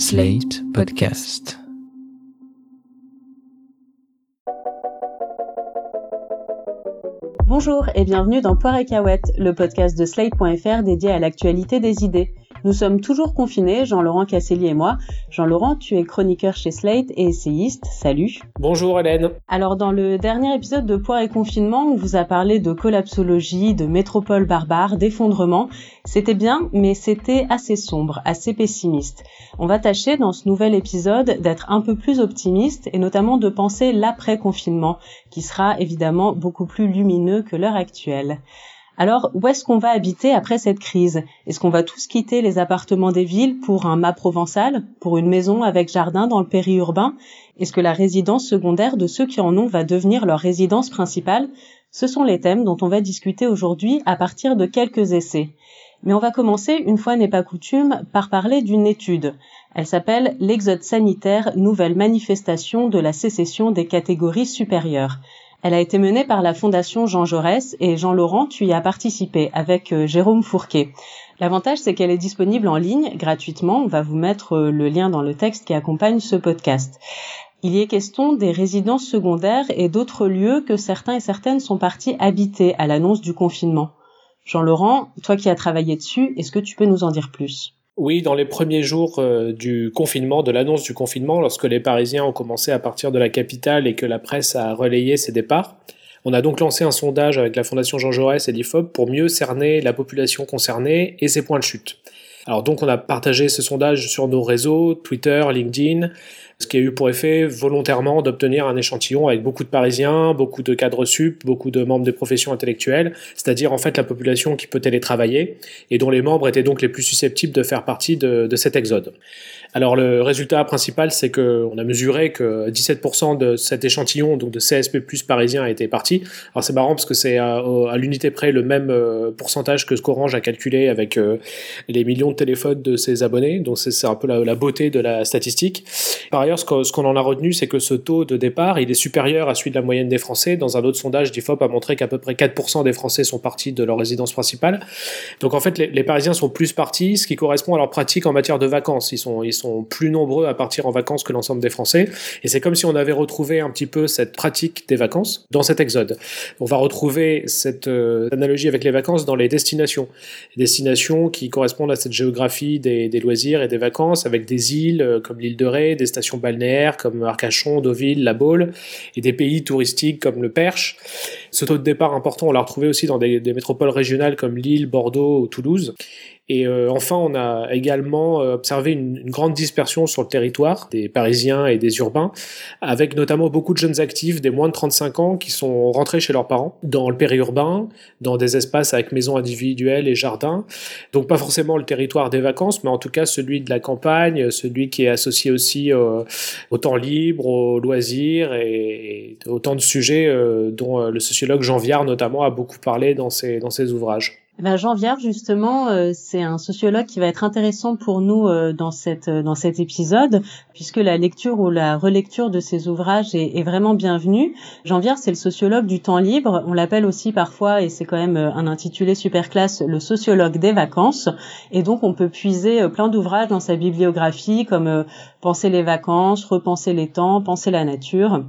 Slate Podcast. Bonjour et bienvenue dans Poire et Cahouette, le podcast de Slate.fr dédié à l'actualité des idées. Nous sommes toujours confinés, Jean-Laurent Casselli et moi. Jean-Laurent, tu es chroniqueur chez Slate et essayiste. Salut. Bonjour Hélène. Alors dans le dernier épisode de Poire et Confinement, on vous a parlé de collapsologie, de métropole barbare, d'effondrement. C'était bien, mais c'était assez sombre, assez pessimiste. On va tâcher dans ce nouvel épisode d'être un peu plus optimiste et notamment de penser l'après-confinement, qui sera évidemment beaucoup plus lumineux que l'heure actuelle. Alors, où est-ce qu'on va habiter après cette crise? Est-ce qu'on va tous quitter les appartements des villes pour un mât provençal, pour une maison avec jardin dans le périurbain? Est-ce que la résidence secondaire de ceux qui en ont va devenir leur résidence principale? Ce sont les thèmes dont on va discuter aujourd'hui à partir de quelques essais. Mais on va commencer, une fois n'est pas coutume, par parler d'une étude. Elle s'appelle L'exode sanitaire, nouvelle manifestation de la sécession des catégories supérieures. Elle a été menée par la Fondation Jean Jaurès et Jean Laurent, tu y as participé avec euh, Jérôme Fourquet. L'avantage, c'est qu'elle est disponible en ligne gratuitement. On va vous mettre euh, le lien dans le texte qui accompagne ce podcast. Il y est question des résidences secondaires et d'autres lieux que certains et certaines sont partis habiter à l'annonce du confinement. Jean-Laurent, toi qui as travaillé dessus, est-ce que tu peux nous en dire plus? Oui, dans les premiers jours euh, du confinement, de l'annonce du confinement, lorsque les Parisiens ont commencé à partir de la capitale et que la presse a relayé ses départs, on a donc lancé un sondage avec la Fondation Jean Jaurès et l'IFOP pour mieux cerner la population concernée et ses points de chute. Alors donc on a partagé ce sondage sur nos réseaux, Twitter, LinkedIn, ce qui a eu pour effet volontairement d'obtenir un échantillon avec beaucoup de Parisiens, beaucoup de cadres sup, beaucoup de membres des professions intellectuelles, c'est-à-dire en fait la population qui peut télétravailler et dont les membres étaient donc les plus susceptibles de faire partie de, de cet exode. Alors le résultat principal, c'est qu'on a mesuré que 17% de cet échantillon, donc de CSP plus parisien, a été parti. Alors c'est marrant parce que c'est à, à l'unité près le même euh, pourcentage que ce qu'Orange a calculé avec euh, les millions de téléphones de ses abonnés. Donc c'est un peu la, beauté de la statistique. Par ailleurs, ce qu'on en a retenu, c'est que ce taux de départ, il est supérieur à celui de la moyenne des Français. Dans un autre sondage, d'IFOP a montré qu'à peu près 4% des Français sont partis de leur résidence principale. Donc en fait, les, Parisiens sont plus partis, ce qui correspond à leur pratique en matière de vacances. Plus nombreux à partir en vacances que l'ensemble des Français. Et c'est comme si on avait retrouvé un petit peu cette pratique des vacances dans cet exode. On va retrouver cette euh, analogie avec les vacances dans les destinations. Destinations qui correspondent à cette géographie des, des loisirs et des vacances avec des îles euh, comme l'île de Ré, des stations balnéaires comme Arcachon, Deauville, La Baule et des pays touristiques comme le Perche. Ce taux de départ important, on l'a retrouvé aussi dans des, métropoles régionales comme Lille, Bordeaux ou Toulouse. Et euh, enfin, on a également euh, observé une, grande dispersion sur le territoire des Parisiens et des urbains, avec notamment beaucoup de jeunes actifs des moins de 35 ans qui sont rentrés chez leurs parents dans le périurbain, dans des espaces avec maisons individuelles et jardins. Donc pas forcément le territoire des vacances, mais en tout cas celui de la campagne, celui qui est associé aussi euh, au temps libre, aux loisirs et, et autant de sujets dont le sociologue Jean Viard notamment a beaucoup parlé dans ses, dans ses ouvrages. Ben Jean Viard, justement, euh, c'est un sociologue qui va être intéressant pour nous euh, dans, cette, euh, dans cet épisode, puisque la lecture ou la relecture de ses ouvrages est, est vraiment bienvenue. Jean Viard, c'est le sociologue du temps libre. On l'appelle aussi parfois, et c'est quand même un intitulé super classe, le sociologue des vacances. Et donc, on peut puiser plein d'ouvrages dans sa bibliographie, comme Penser les vacances, Repenser les temps, Penser la nature.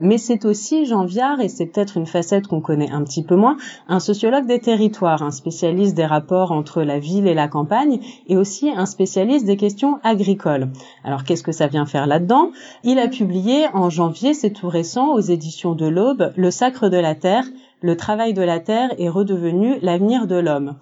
Mais c'est aussi Jean Viard, et c'est peut-être une facette qu'on connaît un petit peu moins, un sociologue des territoires, un spécialiste des rapports entre la ville et la campagne et aussi un spécialiste des questions agricoles. Alors qu'est-ce que ça vient faire là-dedans? Il a publié en janvier, c'est tout récent, aux éditions de l'Aube, Le Sacre de la Terre, le travail de la terre est redevenu l'avenir de l'homme.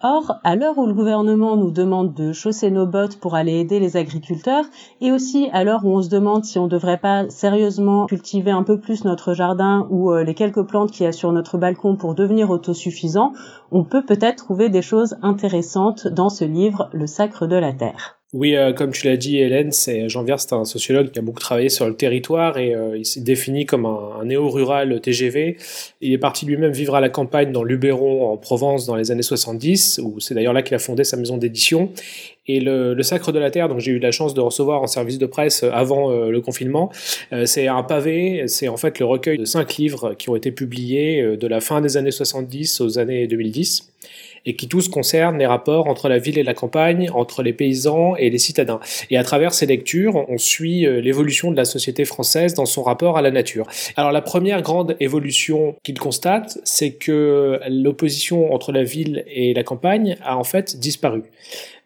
Or, à l'heure où le gouvernement nous demande de chausser nos bottes pour aller aider les agriculteurs, et aussi à l'heure où on se demande si on ne devrait pas sérieusement cultiver un peu plus notre jardin ou euh, les quelques plantes qu'il y a sur notre balcon pour devenir autosuffisant, on peut peut-être trouver des choses intéressantes dans ce livre, Le Sacre de la Terre. Oui, euh, comme tu l'as dit, Hélène, c'est Jean Viard, c'est un sociologue qui a beaucoup travaillé sur le territoire et euh, il s'est défini comme un, un néo-rural TGV. Il est parti lui-même vivre à la campagne dans Luberon, en Provence, dans les années 70, où c'est d'ailleurs là qu'il a fondé sa maison d'édition. Et le, le, Sacre de la Terre, donc j'ai eu la chance de recevoir en service de presse avant euh, le confinement, euh, c'est un pavé, c'est en fait le recueil de cinq livres qui ont été publiés euh, de la fin des années 70 aux années 2010 et qui tous concernent les rapports entre la ville et la campagne, entre les paysans et les citadins. Et à travers ces lectures, on suit euh, l'évolution de la société française dans son rapport à la nature. Alors la première grande évolution qu'il constate, c'est que l'opposition entre la ville et la campagne a en fait disparu.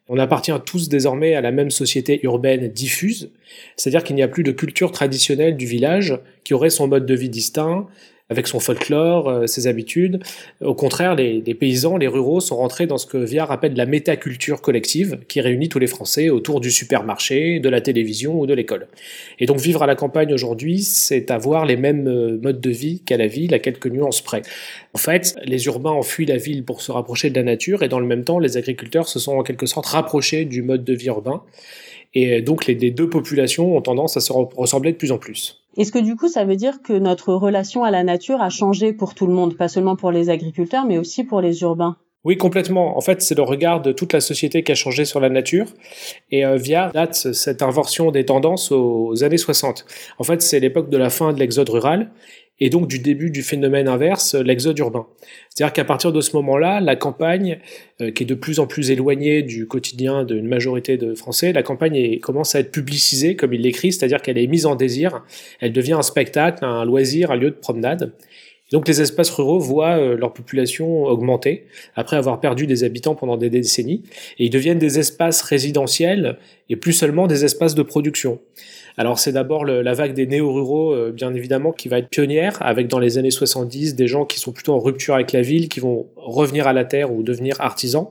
On appartient tous désormais à la même société urbaine diffuse, c'est-à-dire qu'il n'y a plus de culture traditionnelle du village qui aurait son mode de vie distinct, avec son folklore, euh, ses habitudes. Au contraire, les, paysans, les ruraux sont rentrés dans ce que Viard appelle la métaculture collective, qui réunit tous les Français autour du supermarché, de la télévision ou de l'école. Et donc vivre à la campagne aujourd'hui, c'est avoir les mêmes euh, modes de vie qu'à la ville, à quelques nuances près. En fait, les urbains ont fui la ville pour se rapprocher de la nature, et dans le même temps, les agriculteurs se sont en quelque sorte rapprochés du mode de vie urbain. Et donc les deux populations ont tendance à se ressembler de plus en plus. Est-ce que du coup, ça veut dire que notre relation à la nature a changé pour tout le monde, pas seulement pour les agriculteurs, mais aussi pour les urbains? Oui, complètement. En fait, c'est le regard de toute la société qui a changé sur la nature. Et euh, Viard date cette inversion des tendances aux années 60. En fait, c'est l'époque de la fin de l'exode rural et donc du début du phénomène inverse, l'exode urbain. C'est-à-dire qu'à partir de ce moment-là, la campagne, euh, qui est de plus en plus éloignée du quotidien d'une majorité de Français, la campagne commence à être publicisée, comme il l'écrit, c'est-à-dire qu'elle est mise en désir, elle devient un spectacle, un loisir, un lieu de promenade. Donc les espaces ruraux voient euh, leur population augmenter après avoir perdu des habitants pendant des décennies, et ils deviennent des espaces résidentiels et plus seulement des espaces de production. Alors c'est d'abord la vague des néo-ruraux, euh, bien évidemment, qui va être pionnière, avec dans les années 70 des gens qui sont plutôt en rupture avec la ville, qui vont revenir à la terre ou devenir artisans.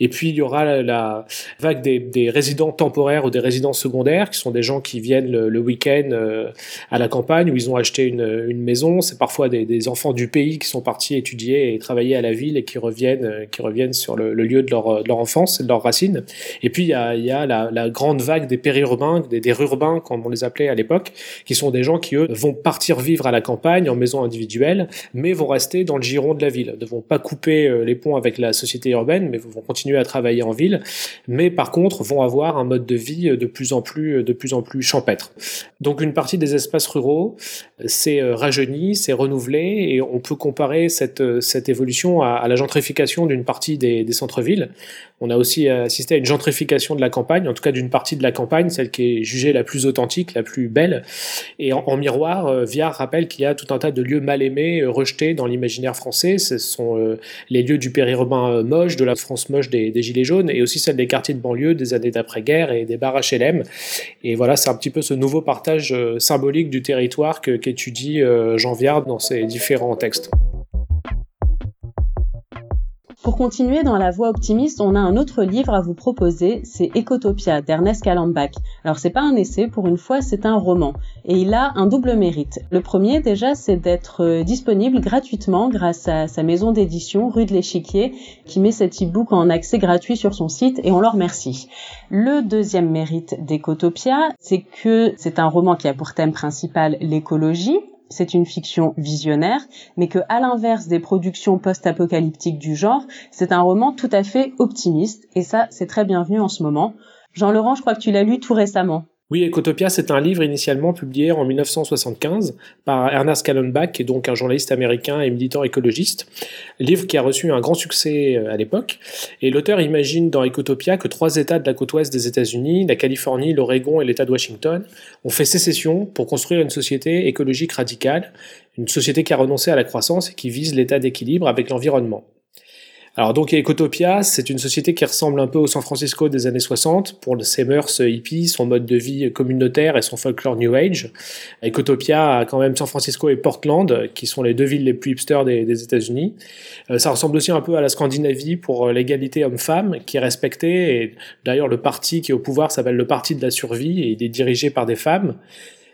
Et puis il y aura la vague des, résidents temporaires ou des résidents secondaires, qui sont des gens qui viennent le, week-end euh, à la campagne, où ils ont acheté une, maison. C'est parfois des, enfants du pays qui sont partis étudier et travailler à la ville et qui reviennent, euh, qui reviennent sur le, lieu de leur, de leur enfance de leurs racines. Et puis il y a, il y a la, grande vague des périurbains, des, des rurbains comme on les appelait à l'époque, qui sont des gens qui, eux, vont partir vivre à la campagne, en maison individuelle, mais vont rester dans le giron de la ville, ne vont pas couper euh, les ponts avec la société urbaine, mais vont continuer à travailler en ville, mais par contre vont avoir un mode de vie de plus en plus, de plus en plus champêtre. Donc une partie des espaces ruraux euh, rajeuni, s'est renouvelé, et on peut comparer cette, cette évolution à, la gentrification d'une partie des, centres-villes. On a aussi assisté à une gentrification de la campagne, en tout cas d'une partie de la campagne, celle qui est jugée la plus authentique, la plus belle. Et en, miroir, euh, Viard rappelle qu'il y a tout un tas de lieux mal aimés, euh, rejetés dans l'imaginaire français. Ce sont euh, les lieux du périurbain moche, de la France moche des, Gilets jaunes, et aussi celle des quartiers de banlieue des années d'après-guerre et des bars HLM. Et voilà, c'est un petit peu ce nouveau partage symbolique du territoire qu'étudie Jean Viard dans ses différents textes. Pour continuer dans la voie optimiste, on a un autre livre à vous proposer, c'est Ecotopia d'Ernest Calambach. Alors c'est pas un essai, pour une fois c'est un roman, et il a un double mérite. Le premier déjà, c'est d'être euh, disponible gratuitement grâce à sa maison d'édition rue de l'Échiquier, qui met cet e-book en accès gratuit sur son site, et on leur remercie. Le deuxième mérite d'Ecotopia, c'est que c'est un roman qui a pour thème principal l'écologie, c'est une fiction visionnaire, mais que, à l'inverse des productions post-apocalyptiques du genre, c'est un roman tout à fait optimiste, et ça, c'est très bienvenu en ce moment. Jean-Laurent, je crois que tu l'as lu tout récemment. Oui, Ecotopia, c'est un livre initialement publié en 1975 par Ernest Callenbach, qui est donc un journaliste américain et militant écologiste. Livre qui a reçu un grand succès euh, à l'époque. Et l'auteur imagine dans Ecotopia que trois États de la côte ouest des États-Unis, la Californie, l'Oregon et l'État de Washington, ont fait sécession pour construire une société écologique radicale, une société qui a renoncé à la croissance et qui vise l'état d'équilibre avec l'environnement. Alors donc Ecotopia, c'est une société qui ressemble un peu au San Francisco des années 60 pour ses mœurs hippies, son mode de vie communautaire et son folklore New Age. Ecotopia a quand même San Francisco et Portland, qui sont les deux villes les plus hipsters des, États-Unis. Euh, ça ressemble aussi un peu à la Scandinavie pour l'égalité homme-femme, qui est respectée. D'ailleurs, le parti qui est au pouvoir s'appelle le Parti de la survie et il est dirigé par des femmes.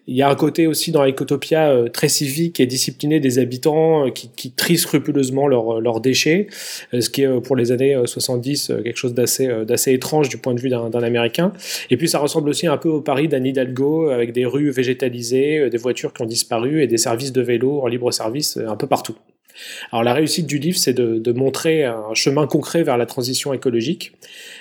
Il y a un côté aussi dans Ecotopia euh, très civique et discipliné des habitants euh, qui, trient scrupuleusement leurs leurs déchets, euh, ce qui est pour les années 70 quelque chose d'assez d'assez étrange du point de vue d'un Américain. Et puis ça ressemble aussi un peu au Paris d'Anne Hidalgo avec des rues végétalisées, des voitures qui ont disparu et des services de vélo en libre service un peu partout. Alors la réussite du livre, c'est de, montrer un chemin concret vers la transition écologique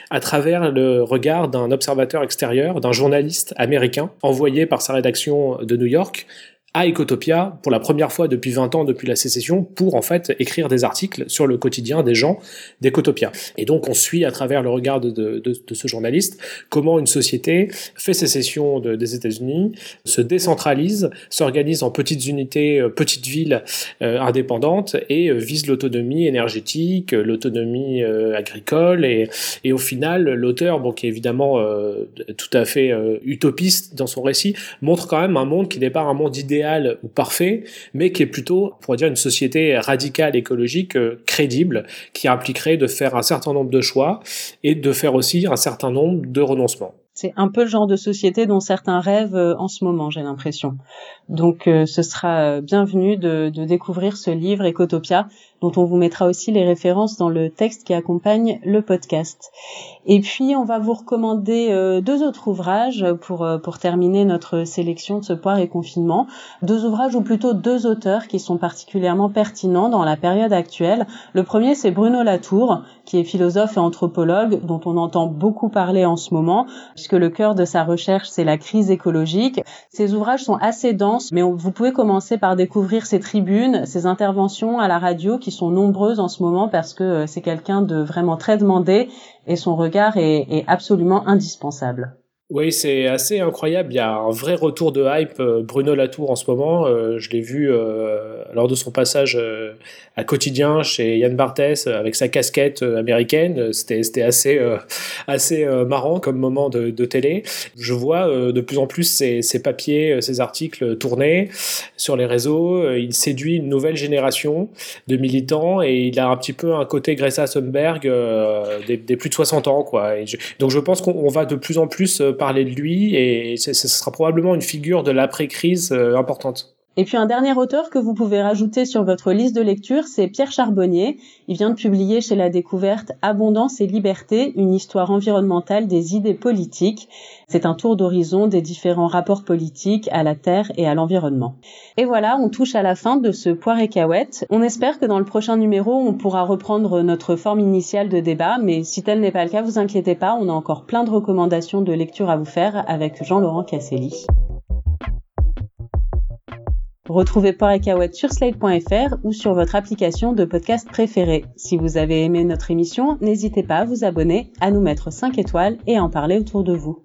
à travers le regard d'un observateur extérieur, d'un journaliste américain envoyé par sa rédaction de New York à Ecotopia pour la première fois depuis 20 ans depuis la sécession pour en fait écrire des articles sur le quotidien des gens d'Ecotopia. Et donc on suit à travers le regard de, de, de, ce journaliste comment une société fait sécession des États-Unis, se décentralise, s'organise en petites unités, euh, petites villes euh, indépendantes et euh, vise l'autonomie énergétique, l'autonomie agricole et, et, au final l'auteur, bon qui est évidemment tout à fait utopiste dans son récit, montre quand même un monde qui n'est pas un monde idéal ou parfait, mais qui est plutôt, on pourrait dire, une société radicale écologique euh, crédible, qui impliquerait de faire un certain nombre de choix et de faire aussi un certain nombre de renoncements. C'est un peu le genre de société dont certains rêvent euh, en ce moment, j'ai l'impression. Donc euh, ce sera bienvenu de, de découvrir ce livre Ecotopia, dont on vous mettra aussi les références dans le texte qui accompagne le podcast. Et puis on va vous recommander euh, deux autres ouvrages pour euh, pour terminer notre sélection de ce poire et confinement. Deux ouvrages ou plutôt deux auteurs qui sont particulièrement pertinents dans la période actuelle. Le premier c'est Bruno Latour qui est philosophe et anthropologue dont on entend beaucoup parler en ce moment puisque le cœur de sa recherche c'est la crise écologique. Ces ouvrages sont assez denses mais vous pouvez commencer par découvrir ses tribunes, ses interventions à la radio qui sont nombreuses en ce moment parce que euh, c'est quelqu'un de vraiment très demandé et son regard est, est absolument indispensable. Oui, c'est assez incroyable. Il y a un vrai retour de hype. Euh, Bruno Latour en ce moment, euh, je l'ai vu euh, lors de son passage à quotidien chez Yann Barthès avec sa casquette américaine. C'était assez assez marrant comme moment de, télé. Je vois de plus en plus ses, papiers, ses articles tourner sur les réseaux. Il séduit une nouvelle génération de militants et il a un petit peu un côté Greta Thunberg des, des, plus de 60 ans quoi. donc je pense qu'on va de plus en plus parler de lui et ce sera probablement une figure de l'après-crise euh, importante. Et puis un dernier auteur que vous pouvez rajouter sur votre liste de lecture, c'est Pierre Charbonnier. Il vient de publier chez La Découverte Abondance et Liberté, une histoire environnementale des idées politiques. C'est un tour d'horizon des différents rapports politiques à la terre et à l'environnement. Et voilà, on touche à la fin de ce poire et On espère que dans le prochain numéro, on pourra reprendre notre forme initiale de débat, mais si tel n'est pas le cas, vous inquiétez pas, on a encore plein de recommandations de lecture à vous faire avec Jean-Laurent Casselli. Retrouvez Poire et sur slate.fr ou sur votre application de podcast préférée. Si vous avez aimé notre émission, n'hésitez pas à vous abonner, à nous mettre 5 étoiles et à en parler autour de vous.